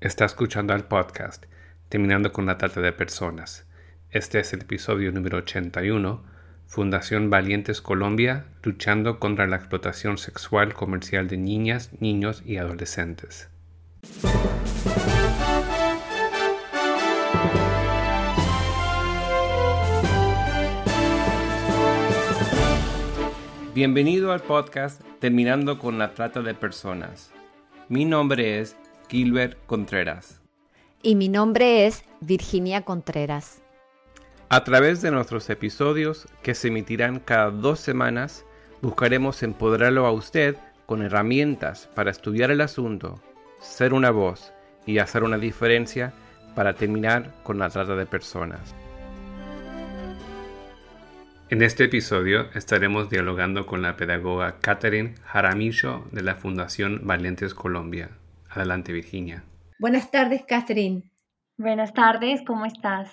Está escuchando al podcast Terminando con la Trata de Personas. Este es el episodio número 81, Fundación Valientes Colombia, luchando contra la explotación sexual comercial de niñas, niños y adolescentes. Bienvenido al podcast Terminando con la Trata de Personas. Mi nombre es Gilbert Contreras. Y mi nombre es Virginia Contreras. A través de nuestros episodios, que se emitirán cada dos semanas, buscaremos empoderarlo a usted con herramientas para estudiar el asunto, ser una voz y hacer una diferencia para terminar con la trata de personas. En este episodio estaremos dialogando con la pedagoga Catherine Jaramillo de la Fundación Valientes Colombia. Adelante, Virginia. Buenas tardes, Catherine. Buenas tardes, ¿cómo estás?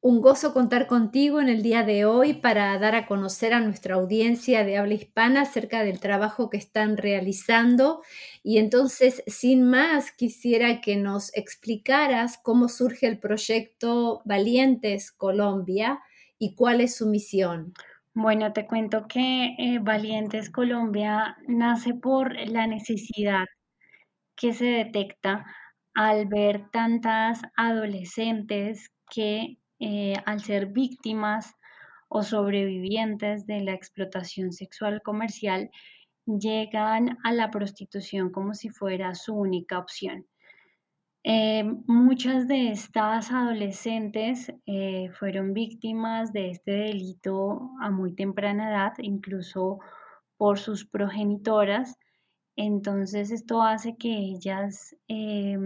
Un gozo contar contigo en el día de hoy para dar a conocer a nuestra audiencia de habla hispana acerca del trabajo que están realizando. Y entonces, sin más, quisiera que nos explicaras cómo surge el proyecto Valientes Colombia y cuál es su misión? Bueno, te cuento que eh, Valientes Colombia nace por la necesidad que se detecta al ver tantas adolescentes que eh, al ser víctimas o sobrevivientes de la explotación sexual comercial llegan a la prostitución como si fuera su única opción. Eh, muchas de estas adolescentes eh, fueron víctimas de este delito a muy temprana edad, incluso por sus progenitoras. Entonces esto hace que ellas eh,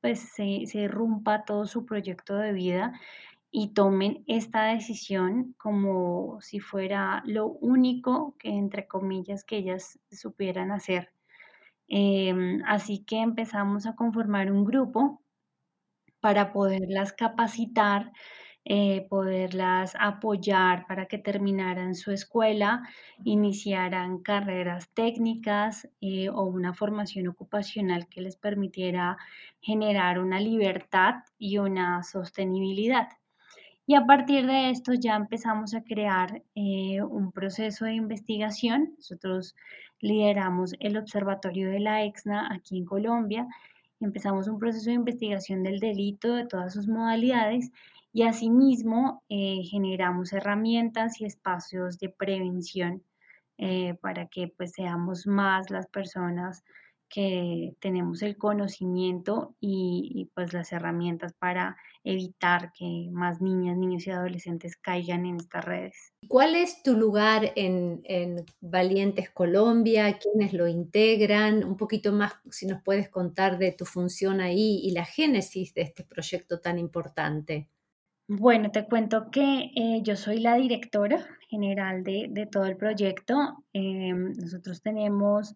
pues se, se rompa todo su proyecto de vida y tomen esta decisión como si fuera lo único que entre comillas que ellas supieran hacer. Em, así que empezamos a conformar un grupo para poderlas capacitar, eh, poderlas apoyar para que terminaran su escuela, iniciaran carreras técnicas eh, o una formación ocupacional que les permitiera generar una libertad y una sostenibilidad. Y a partir de esto ya empezamos a crear eh, un proceso de investigación. Nosotros lideramos el Observatorio de la EXNA aquí en Colombia. Empezamos un proceso de investigación del delito de todas sus modalidades y asimismo eh, generamos herramientas y espacios de prevención eh, para que pues seamos más las personas que tenemos el conocimiento y, pues las herramientas para evitar que más niñas, niños y adolescentes caigan en estas redes. ¿Cuál es tu lugar en, en Valientes Colombia? ¿Quiénes lo integran? Un poquito más, si nos puedes contar de tu función ahí y la génesis de este proyecto tan importante. Bueno, te cuento que eh, yo soy la directora general de, de todo el proyecto. Em, nosotros tenemos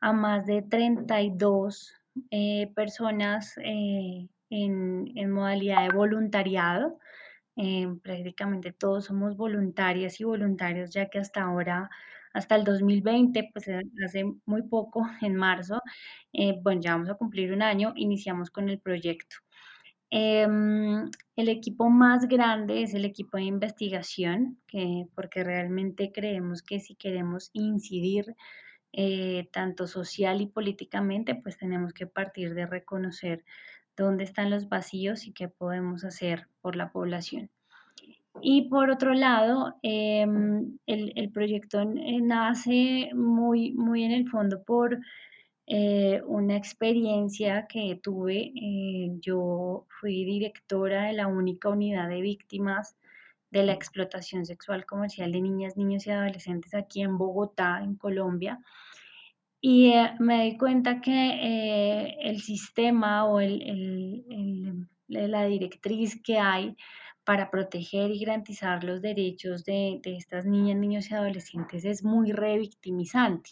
a más de 32 eh, personas eh, en, modalidad de voluntariado. Eh, prácticamente todos somos voluntarias y voluntarios, ya que hasta ahora, hasta el 2020, pues hace muy poco, en marzo, bueno, ya vamos a cumplir un año, iniciamos con el proyecto. Em, el equipo más grande es el equipo de investigación, que, porque realmente creemos que si queremos incidir eh, tanto social y políticamente, pues tenemos que partir de reconocer dónde están los vacíos y qué podemos hacer por la población. Y por otro lado, em, el, proyecto eh, nace muy, muy en el fondo por eh, una experiencia que tuve. yo fui directora de la única unidad de víctimas de la explotación sexual comercial de niñas, niños y adolescentes aquí en Bogotá, en Colombia. Y eh, me di cuenta que eh, el sistema o el, la directriz que hay para proteger y garantizar los derechos de, de estas niñas, niños y adolescentes es muy revictimizante.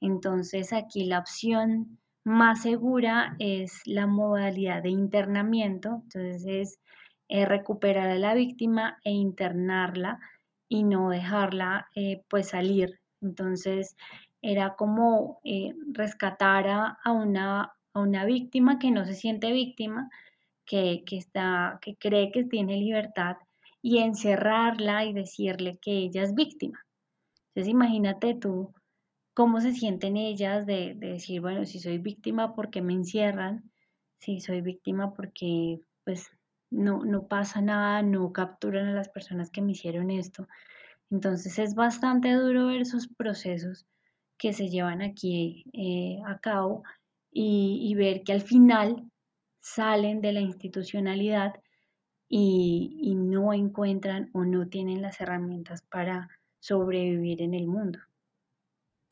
Entonces aquí la opción más segura es la modalidad de internamiento. Entonces es eh, recuperar a la víctima e internarla y no dejarla eh, pues salir. Entonces era como eh, rescatar a, una a una víctima que no se siente víctima, que, que, está, que cree que tiene libertad y encerrarla y decirle que ella es víctima. Entonces imagínate tú cómo se sienten ellas de, de decir, bueno, si soy víctima porque me encierran, si soy víctima porque pues no, no pasa nada, no capturan a las personas que me hicieron esto. Entonces es bastante duro ver esos procesos que se llevan aquí eh, a cabo y, ver que al final salen de la institucionalidad y no encuentran o no tienen las herramientas para sobrevivir en el mundo.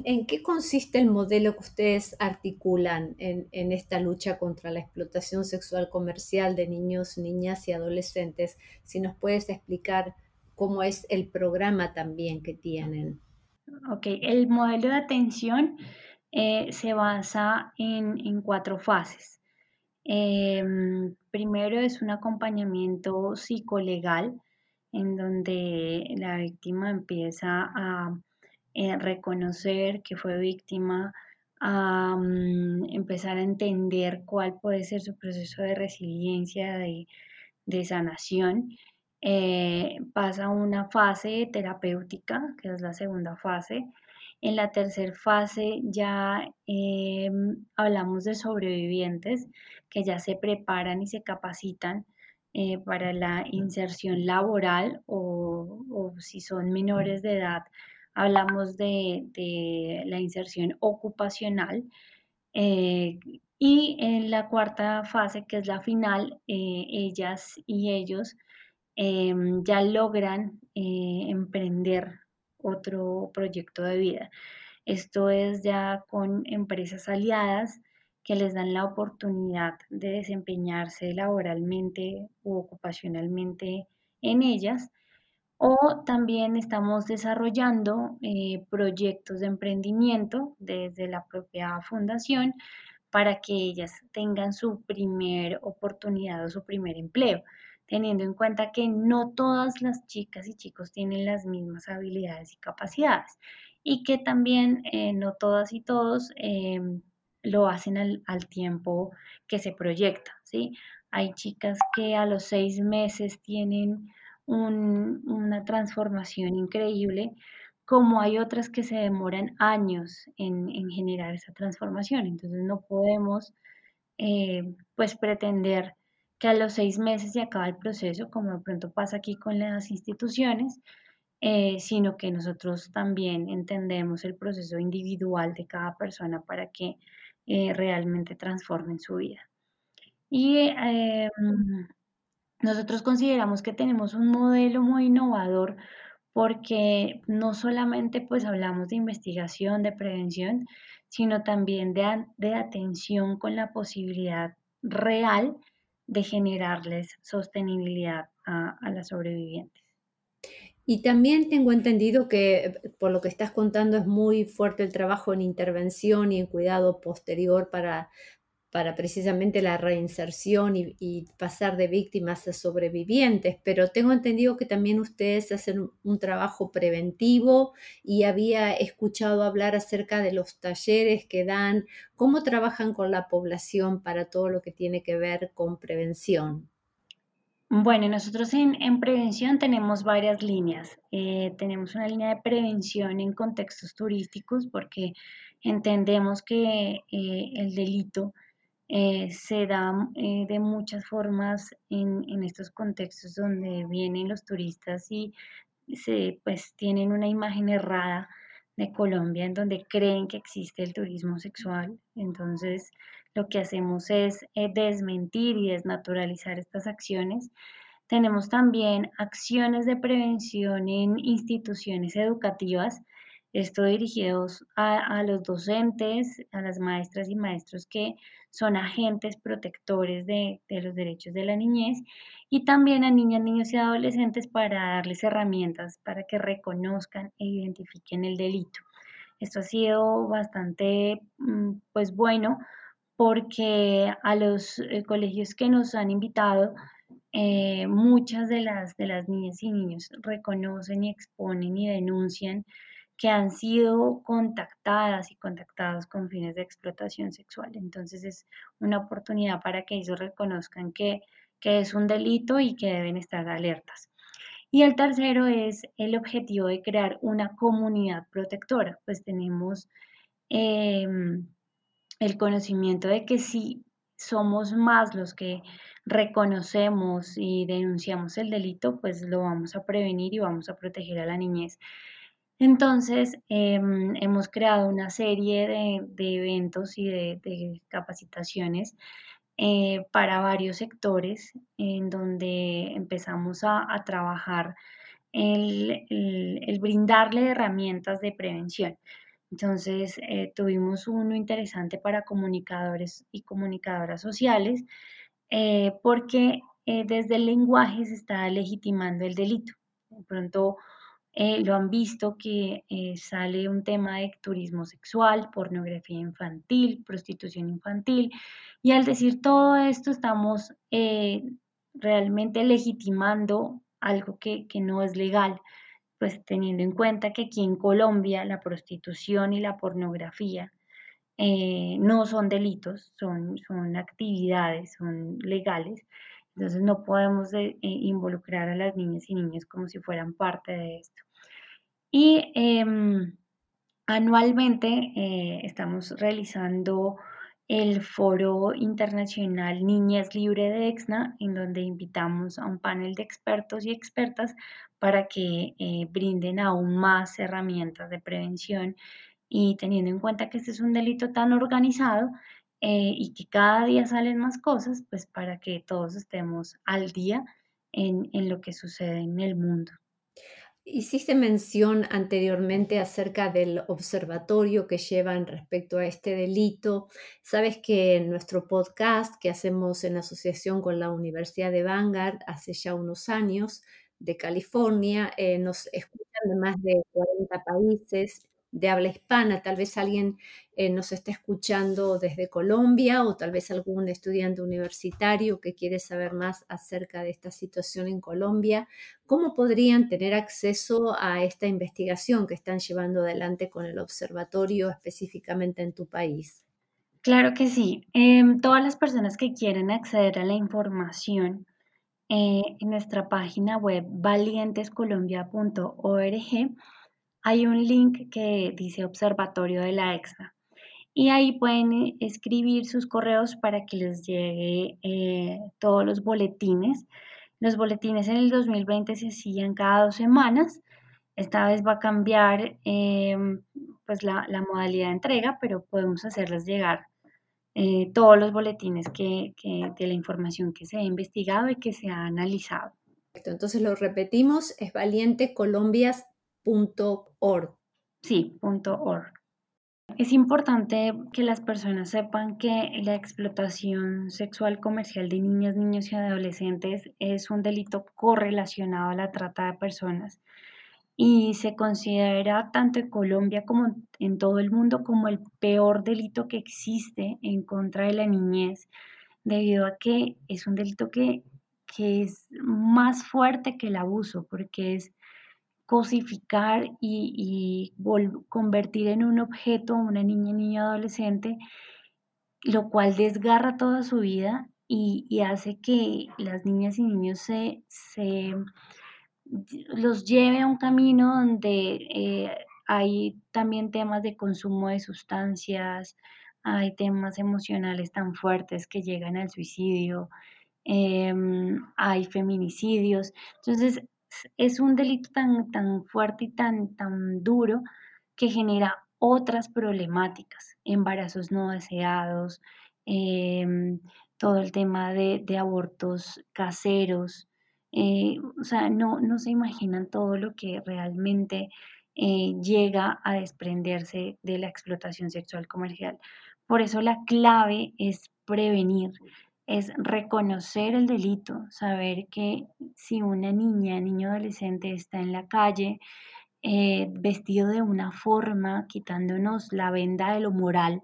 ¿En qué consiste el modelo que ustedes articulan en, esta lucha contra la explotación sexual comercial de niños, niñas y adolescentes? Si nos puedes explicar cómo es el programa también que tienen. Ok, el modelo de atención eh, se basa en, cuatro fases. Eh, primero es un acompañamiento psicolegal en donde la víctima empieza a eh, reconocer que fue víctima, a um, empezar a entender cuál puede ser su proceso de resiliencia, de, de sanación. Eh, pasa una fase terapéutica, que es la segunda fase. En la tercera fase ya eh, hablamos de sobrevivientes que ya se preparan y se capacitan eh, para la inserción laboral o, o, si son menores de edad, hablamos de, la inserción ocupacional. Eh, y en la cuarta fase, que es la final, eh, ellas y ellos eh, ya logran emprender otro proyecto de vida. Esto es ya con empresas aliadas que les dan la oportunidad de desempeñarse laboralmente u ocupacionalmente en ellas o también estamos desarrollando eh, proyectos de emprendimiento desde la propia fundación para que ellas tengan su primer oportunidad o su primer empleo, teniendo en cuenta que no todas las chicas y chicos tienen las mismas habilidades y capacidades y que también eh, no todas y todos eh, lo hacen al, al, tiempo que se proyecta, ¿sí? Hay chicas que a los seis meses tienen un, una transformación increíble, como hay otras que se demoran años en, en generar esa transformación. Entonces no podemos eh, pues pretender que a los seis meses se acaba el proceso, como de pronto pasa aquí con las instituciones, eh, sino que nosotros también entendemos el proceso individual de cada persona para que eh, realmente transformen su vida. Y eh, nosotros consideramos que tenemos un modelo muy innovador porque no solamente pues hablamos de investigación, de prevención, sino también de, de atención con la posibilidad real de generarles sostenibilidad a, a, las sobrevivientes. Y también tengo entendido que por lo que estás contando es muy fuerte el trabajo en intervención y en cuidado posterior para para precisamente la reinserción y, pasar de víctimas a sobrevivientes, pero tengo entendido que también ustedes hacen un, un, trabajo preventivo y había escuchado hablar acerca de los talleres que dan, cómo trabajan con la población para todo lo que tiene que ver con prevención. Bueno, nosotros en, en prevención tenemos varias líneas. Eh, tenemos una línea de prevención en contextos turísticos porque entendemos que eh, el delito eh, se da eh, de muchas formas en, estos contextos donde vienen los turistas y se pues tienen una imagen errada de Colombia en donde creen que existe el turismo sexual. Entonces lo que hacemos es eh, desmentir y desnaturalizar estas acciones. Tenemos también acciones de prevención en instituciones educativas esto dirigidos a, a, los docentes, a las maestras y maestros que son agentes protectores de, de, los derechos de la niñez y también a niñas, niños y adolescentes para darles herramientas para que reconozcan e identifiquen el delito. Esto ha sido bastante mm, pues bueno porque a los eh, colegios que nos han invitado eh, muchas de las, de las niñas y niños reconocen y exponen y denuncian que han sido contactadas y contactados con fines de explotación sexual. Entonces es una oportunidad para que ellos reconozcan que, es un delito y que deben estar alertas. Y el tercero es el objetivo de crear una comunidad protectora. Pues tenemos em, el conocimiento de que si somos más los que reconocemos y denunciamos el delito, pues lo vamos a prevenir y vamos a proteger a la niñez. Entonces, em, hemos creado una serie de, eventos y de, capacitaciones eh, para varios sectores en donde empezamos a, trabajar el, brindarle herramientas de prevención. Entonces, eh, tuvimos uno interesante para comunicadores y comunicadoras sociales eh, porque desde el lenguaje se está legitimando el delito. De pronto, eh, lo han visto que eh, sale un tema de turismo sexual, pornografía infantil, prostitución infantil, y al decir todo esto estamos eh, realmente legitimando algo que, no es legal, pues teniendo en cuenta que aquí en Colombia la prostitución y la pornografía no son delitos, son, son actividades, son legales. Entonces no podemos involucrar a las niñas y niños como si fueran parte de esto. Y em, anualmente eh, estamos realizando el Foro Internacional Niñas Libre de EXNA, en donde invitamos a un panel de expertos y expertas para que eh, brinden aún más herramientas de prevención y teniendo en cuenta que este es un delito tan organizado eh, y que cada día salen más cosas, pues para que todos estemos al día en lo que sucede en el mundo. Hiciste mención anteriormente acerca del observatorio que llevan respecto a este delito. Sabes que en nuestro podcast que hacemos en asociación con la Universidad de Vanguard hace ya unos años de California, eh, nos escuchan de más de 40 países de habla hispana. Tal vez alguien eh, nos esté escuchando desde Colombia o tal vez algún estudiante universitario que quiere saber más acerca de esta situación en Colombia. ¿Cómo podrían tener acceso a esta investigación que están llevando adelante con el observatorio específicamente en tu país? Claro que sí. Em, todas las personas que quieren acceder a la información eh, en nuestra página web valientescolombia.org hay un link que dice Observatorio de la EXA. Y ahí pueden escribir sus correos para que les llegue eh, todos los boletines. Los boletines en el 2020 se hacían cada dos semanas. Esta vez va a cambiar em, pues la, modalidad de entrega, pero podemos hacerles llegar eh, todos los boletines que, de la información que se ha investigado y que se ha analizado. Entonces lo repetimos, es Valiente Colombias .org. Sí, .org. Es importante que las personas sepan que la explotación sexual comercial de niñas, niños y adolescentes es un delito correlacionado a la trata de personas y se considera tanto en Colombia como en todo el mundo como el peor delito que existe en contra de la niñez, debido a que es un delito que, que es más fuerte que el abuso, porque es cosificar y, convertir en un objeto a una niña, niño, adolescente, lo cual desgarra toda su vida y, hace que las niñas y niños se, los lleve a un camino donde eh, hay también temas de consumo de sustancias, hay temas emocionales tan fuertes que llegan al suicidio, em, hay feminicidios. Entonces, es un delito tan, tan fuerte y tan, tan duro que genera otras problemáticas, embarazos no deseados, em, todo el tema de, abortos caseros. Eh, o sea, no, no se imaginan todo lo que realmente eh, llega a desprenderse de la explotación sexual comercial. Por eso la clave es prevenir, es reconocer el delito, saber que si una niña, niño adolescente está en la calle eh, vestido de una forma, quitándonos la venda de lo moral,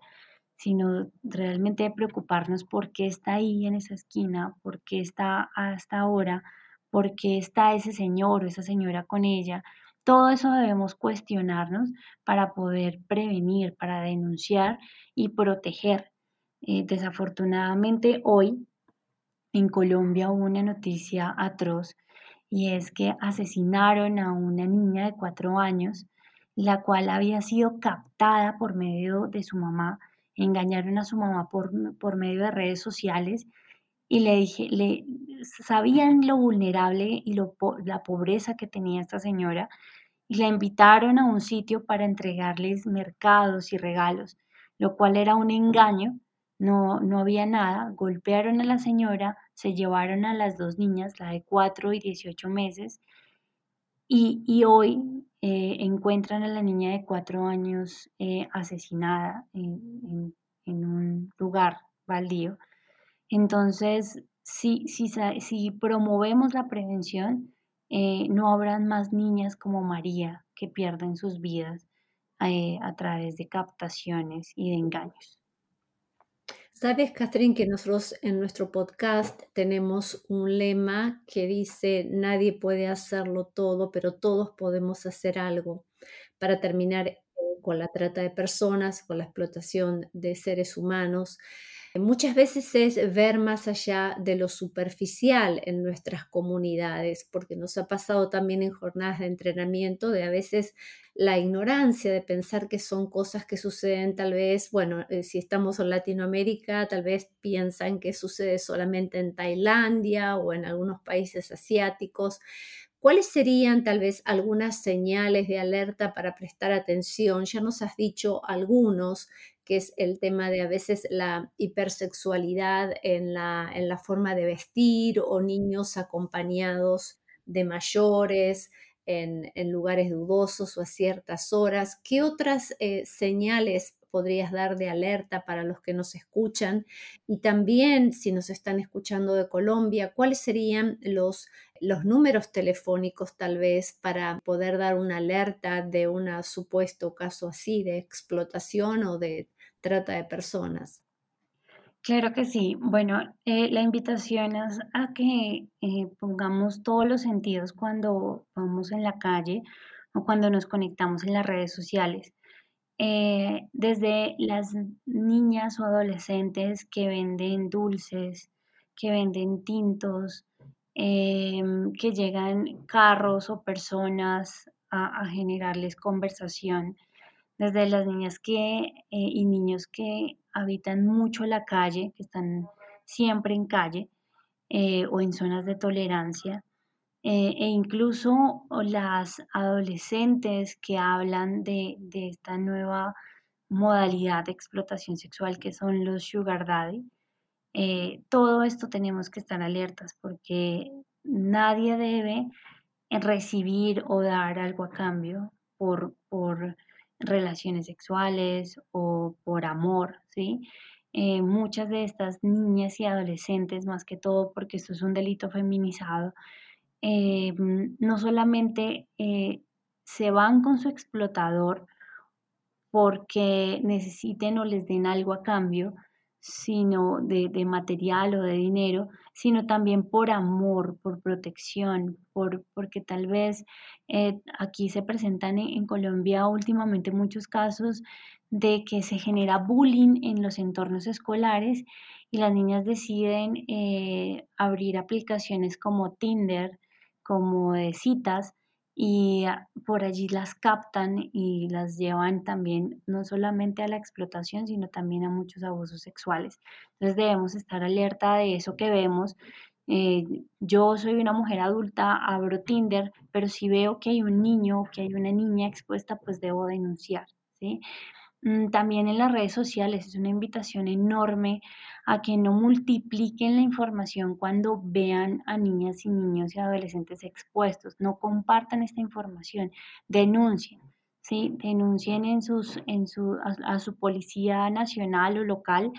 sino realmente preocuparnos por qué está ahí en esa esquina, por qué está hasta ahora, por qué está ese señor o esa señora con ella, Todo eso debemos cuestionarnos para poder prevenir, para denunciar y proteger. Eh, desafortunadamente hoy en Colombia hubo una noticia atroz y es que asesinaron a una niña de cuatro años, la cual había sido captada por medio de su mamá. Engañaron a su mamá por, por medio de redes sociales y le dije, le sabían lo vulnerable y lo, la pobreza que tenía esta señora y la invitaron a un sitio para entregarles mercados y regalos, lo cual era un engaño, no, no había nada, golpearon a la señora, se llevaron a las dos niñas, la de 4 y 18 meses, y, hoy eh, encuentran a la niña de 4 años eh, asesinada en, un lugar baldío. Entonces, si, si, si promovemos la prevención, eh, no habrán más niñas como María que pierden sus vidas a través de captaciones y de engaños. Sabes, Catherine, que nosotros en nuestro podcast tenemos un lema que dice, nadie puede hacerlo todo, pero todos podemos hacer algo para terminar eh, con la trata de personas, con la explotación de seres humanos. Muchas veces es ver más allá de lo superficial en nuestras comunidades, porque nos ha pasado también en jornadas de entrenamiento de a veces la ignorancia de pensar que son cosas que suceden tal vez, bueno, eh, si estamos en Latinoamérica, tal vez piensan que sucede solamente en Tailandia o en algunos países asiáticos. ¿Cuáles serían tal vez algunas señales de alerta para prestar atención? Ya nos has dicho algunos, que es el tema de a veces la hipersexualidad en la, en la forma de vestir o niños acompañados de mayores en, en lugares dudosos o a ciertas horas. ¿Qué otras eh, señales podrías dar de alerta para los que nos escuchan? Y también, si nos están escuchando de Colombia, ¿cuáles serían los, los números telefónicos tal vez para poder dar una alerta de un supuesto caso así de explotación o de trata de personas? Claro que sí. Bueno, eh, la invitación es a que eh, pongamos todos los sentidos cuando vamos en la calle o cuando nos conectamos en las redes sociales. Eh, desde las niñas o adolescentes que venden dulces, que venden tintos, em, que llegan carros o personas a, generarles conversación, desde las niñas que, eh, y niños que habitan mucho la calle, que están siempre en calle eh, o en zonas de tolerancia, eh, e incluso las adolescentes que hablan de, esta nueva modalidad de explotación sexual que son los sugar daddy. Todo esto tenemos que estar alertas porque nadie debe recibir o dar algo a cambio por, por relaciones sexuales o por amor, ¿sí? Eh, muchas de estas niñas y adolescentes, más que todo porque esto es un delito feminizado, eh, no solamente eh, se van con su explotador porque necesiten o les den algo a cambio, sino de, material o de dinero, sino también por amor, por protección, por, porque tal vez eh, aquí se presentan en, Colombia últimamente muchos casos de que se genera bullying en los entornos escolares y las niñas deciden abrir aplicaciones como Tinder, como de citas y ah, por allí las captan y las llevan también no solamente a la explotación, sino también a muchos abusos sexuales. Entonces debemos estar alerta de eso que vemos. Eh, yo soy una mujer adulta, abro Tinder, pero si veo que hay un niño o que hay una niña expuesta, pues debo denunciar. ¿sí? Mm, también en las redes sociales es una invitación enorme a que no multipliquen la información cuando vean a niñas y niños y adolescentes expuestos, no compartan esta información, denuncien, ¿sí? denuncien en sus, en su, a, su policía nacional o local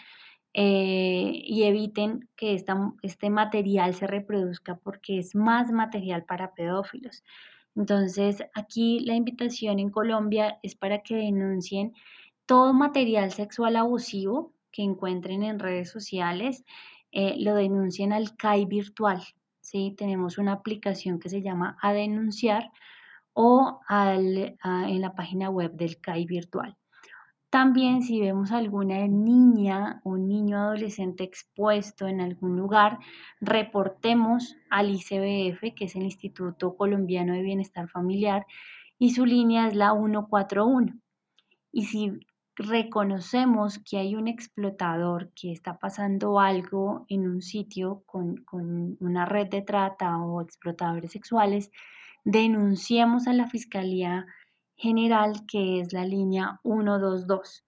eh, y eviten que este material se reproduzca porque es más material para pedófilos. Entonces, aquí la invitación en Colombia es para que denuncien todo material sexual abusivo que encuentren en redes sociales, eh, lo denuncien al CAI virtual. ¿sí? Tenemos una aplicación que se llama A Denunciar o en la página web del CAI virtual. También si vemos alguna niña o niño adolescente expuesto en algún lugar, reportemos al ICBF, que es el Instituto Colombiano de Bienestar Familiar, y su línea es la 141. Y si reconocemos que hay un explotador que está pasando algo en un sitio con, con una red de trata o explotadores sexuales, denunciemos a la Fiscalía General, que es la línea 122.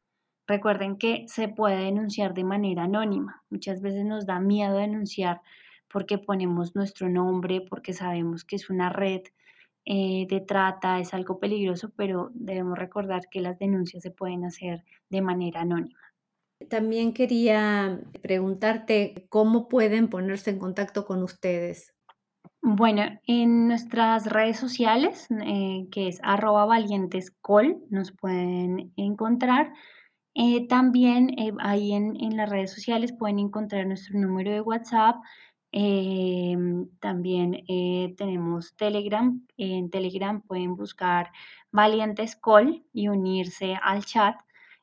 Recuerden que se puede denunciar de manera anónima. Muchas veces nos da miedo denunciar porque ponemos nuestro nombre, porque sabemos que es una red eh, de trata, es algo peligroso, pero debemos recordar que las denuncias se pueden hacer de manera anónima. También quería preguntarte cómo pueden ponerse en contacto con ustedes. Bueno, en nuestras redes sociales, eh, que es arroba valientescol, nos pueden encontrar. Eh, también ahí en, en, las redes sociales pueden encontrar nuestro número de WhatsApp Em, también eh, tenemos Telegram. En Telegram pueden buscar Valientes Call y unirse al chat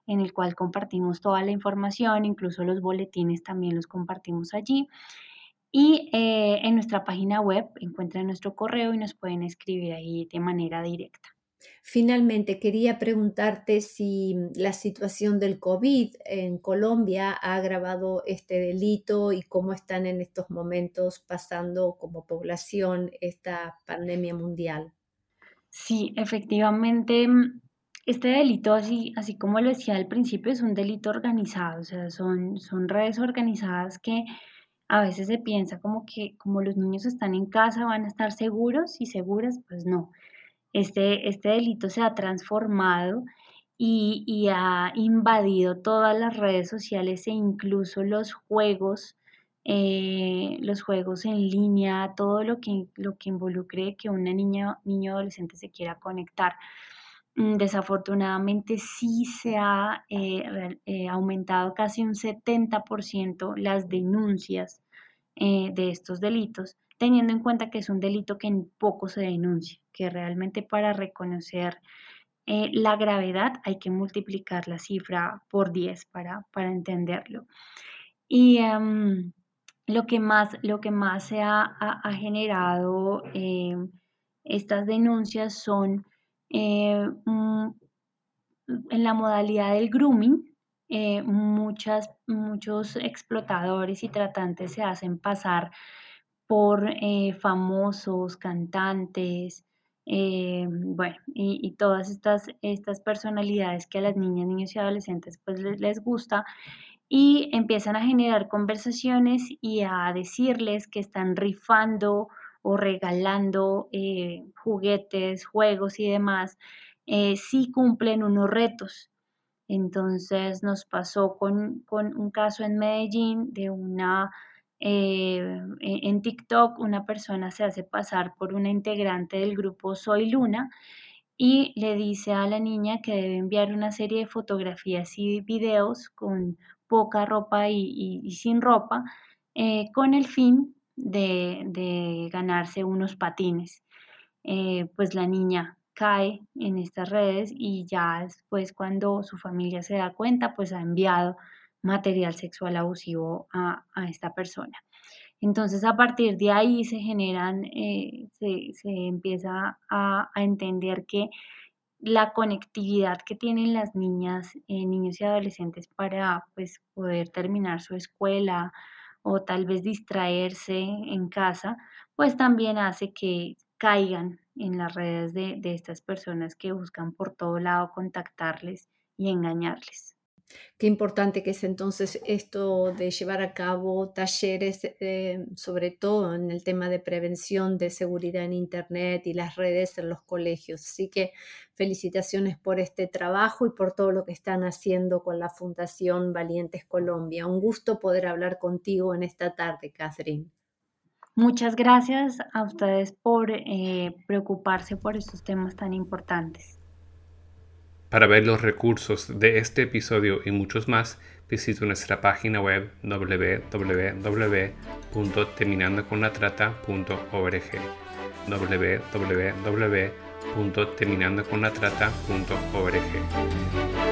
en el cual compartimos toda la información, incluso los boletines también los compartimos allí. Y eh, en nuestra página web encuentran nuestro correo y nos pueden escribir ahí de manera directa. Finalmente, quería preguntarte si la situación del COVID en Colombia ha agravado este delito y cómo están en estos momentos pasando como población esta pandemia mundial. Sí, efectivamente, mm, este delito, así, así como lo decía al principio, es un delito organizado, o sea, son, son redes organizadas que a veces se piensa como que como los niños están en casa van a estar seguros y seguras, pues no. Este, este delito se ha transformado y, ha invadido todas las redes sociales e incluso los juegos, eh, los juegos en línea, todo lo que, lo que involucre que una niña, niño adolescente se quiera conectar. Mm, desafortunadamente sí se ha eh, eh, aumentado casi un 70% las denuncias de estos delitos teniendo en cuenta que es un delito que en poco se denuncia, que realmente para reconocer eh, la gravedad hay que multiplicar la cifra por 10 para, para entenderlo. Y em, lo, que más, lo que más se ha, generado em, estas denuncias son eh, en la modalidad del grooming, eh, muchas, muchos explotadores y tratantes se hacen pasar por eh, famosos, cantantes, eh, bueno, y, todas estas, estas personalidades que a las niñas, niños y adolescentes pues les, gusta y empiezan a generar conversaciones y a decirles que están rifando o regalando eh, juguetes, juegos y demás, si cumplen unos retos. Entonces nos pasó con, con un caso en Medellín de una eh, en TikTok una persona se hace pasar por una integrante del grupo Soy Luna y le dice a la niña que debe enviar una serie de fotografías y videos con poca ropa y, sin ropa eh, con el fin de, ganarse unos patines. Eh, pues la niña cae en estas redes y ya después cuando su familia se da cuenta, pues ha enviado material sexual abusivo a, esta persona. Entonces, a partir de ahí se generan, eh, se, empieza a, entender que la conectividad que tienen las niñas, eh, niños y adolescentes para pues, poder terminar su escuela o tal vez distraerse en casa, pues también hace que caigan en las redes de estas personas que buscan por todo lado contactarles y engañarles. Qué importante que es entonces esto de llevar a cabo talleres, eh, sobre todo en el tema de prevención de seguridad en Internet y las redes en los colegios. Así que felicitaciones por este trabajo y por todo lo que están haciendo con la Fundación Valientes Colombia. Un gusto poder hablar contigo en esta tarde, Catherine. Muchas gracias a ustedes por eh, preocuparse por estos temas tan importantes. Para ver los recursos de este episodio y muchos más, visite nuestra página web www.terminandoconlatrata.org www www.terminandoconlatrata.org.